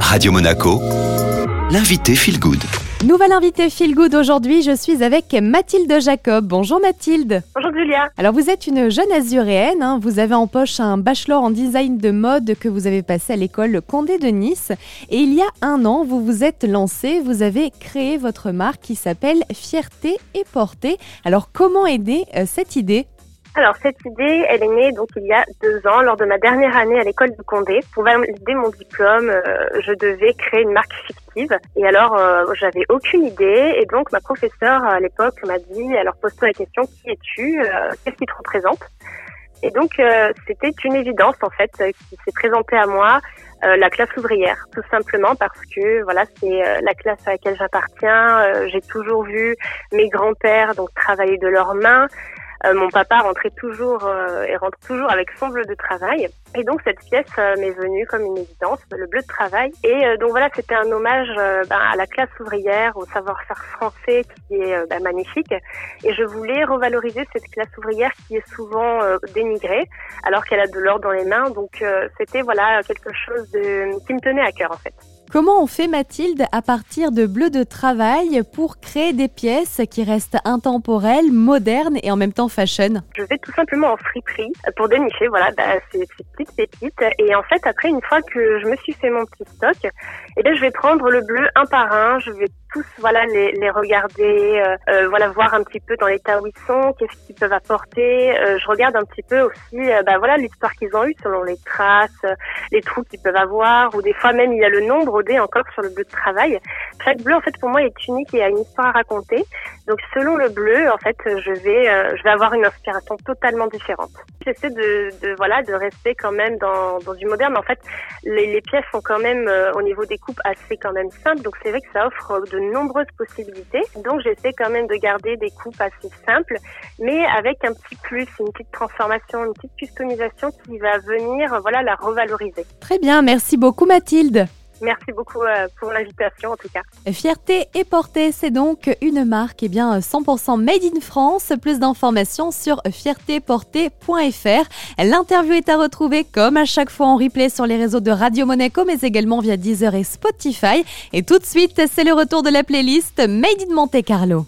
Radio Monaco, l'invité Feel Good. Nouvelle invitée Feel Good aujourd'hui, je suis avec Mathilde Jacob. Bonjour Mathilde. Bonjour Julia. Alors vous êtes une jeune azuréenne, hein. vous avez en poche un bachelor en design de mode que vous avez passé à l'école Condé de Nice. Et il y a un an, vous vous êtes lancé, vous avez créé votre marque qui s'appelle Fierté et Portée. Alors comment aider euh, cette idée? Alors cette idée, elle est née donc il y a deux ans, lors de ma dernière année à l'école de Condé. Pour valider mon diplôme, euh, je devais créer une marque fictive. Et alors euh, j'avais aucune idée. Et donc ma professeure à l'époque m'a dit alors pose-toi la question qui es-tu euh, Qu'est-ce qui te représente? Et donc c'était une évidence en fait qui s'est présentée à moi. la classe ouvrière, tout simplement parce que voilà, c'est la classe à laquelle j'appartiens. J'ai toujours vu mes grands-pères donc travailler de leurs mains. Euh, mon papa rentrait toujours euh, et rentre toujours avec son bleu de travail. Et donc cette pièce euh, m'est venue comme une évidence, le bleu de travail. Et donc voilà, c'était un hommage ben, à la classe ouvrière, au savoir-faire français qui est ben, magnifique. Et je voulais revaloriser cette classe ouvrière qui est souvent dénigrée, alors qu'elle a de l'or dans les mains. Donc c'était voilà quelque chose de, qui me tenait à cœur en fait. Comment on fait Mathilde à partir de bleu de travail pour créer des pièces qui restent intemporelles, modernes et en même temps fashion Je vais tout simplement en friperie pour dénicher voilà bah, ces, petites pépites. Et en fait après une fois que je me suis fait mon petit stock, eh bien je vais prendre le bleu un par un, je vais tous voilà les, les regarder, euh, euh, voilà voir un petit peu dans l'état où ils sont, qu'est-ce qu'ils peuvent apporter. Euh, je regarde un petit peu aussi bah voilà l'histoire qu'ils ont eue selon les traces, les trous qu'ils peuvent avoir ou des fois même il y a le nombre encore sur le bleu de travail. Chaque bleu, en fait, pour moi, est unique et a une histoire à raconter. Donc, selon le bleu, en fait, je vais, euh, je vais avoir une inspiration totalement différente. J'essaie de, de, voilà, de rester quand même dans, dans du moderne. En fait, les, les pièces sont quand même, euh, au niveau des coupes, assez quand même simples. Donc, c'est vrai que ça offre de nombreuses possibilités. Donc, j'essaie quand même de garder des coupes assez simples, mais avec un petit plus, une petite transformation, une petite customisation qui va venir, voilà, la revaloriser. Très bien. Merci beaucoup, Mathilde. Merci beaucoup euh, pour l'invitation en tout cas. Fierté et portée, c'est donc une marque eh bien 100% made in France. Plus d'informations sur fiertéportée.fr. L'interview est à retrouver comme à chaque fois en replay sur les réseaux de Radio Monaco mais également via Deezer et Spotify. Et tout de suite, c'est le retour de la playlist Made in Monte Carlo.